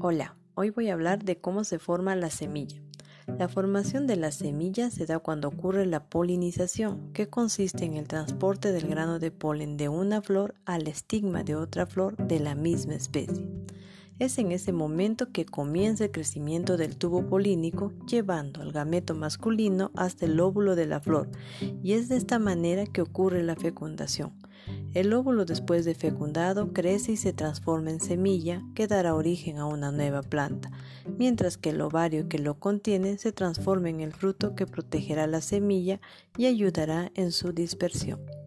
Hola, hoy voy a hablar de cómo se forma la semilla. La formación de la semilla se da cuando ocurre la polinización, que consiste en el transporte del grano de polen de una flor al estigma de otra flor de la misma especie. Es en ese momento que comienza el crecimiento del tubo polínico, llevando al gameto masculino hasta el óvulo de la flor, y es de esta manera que ocurre la fecundación. El óvulo después de fecundado crece y se transforma en semilla que dará origen a una nueva planta, mientras que el ovario que lo contiene se transforma en el fruto que protegerá la semilla y ayudará en su dispersión.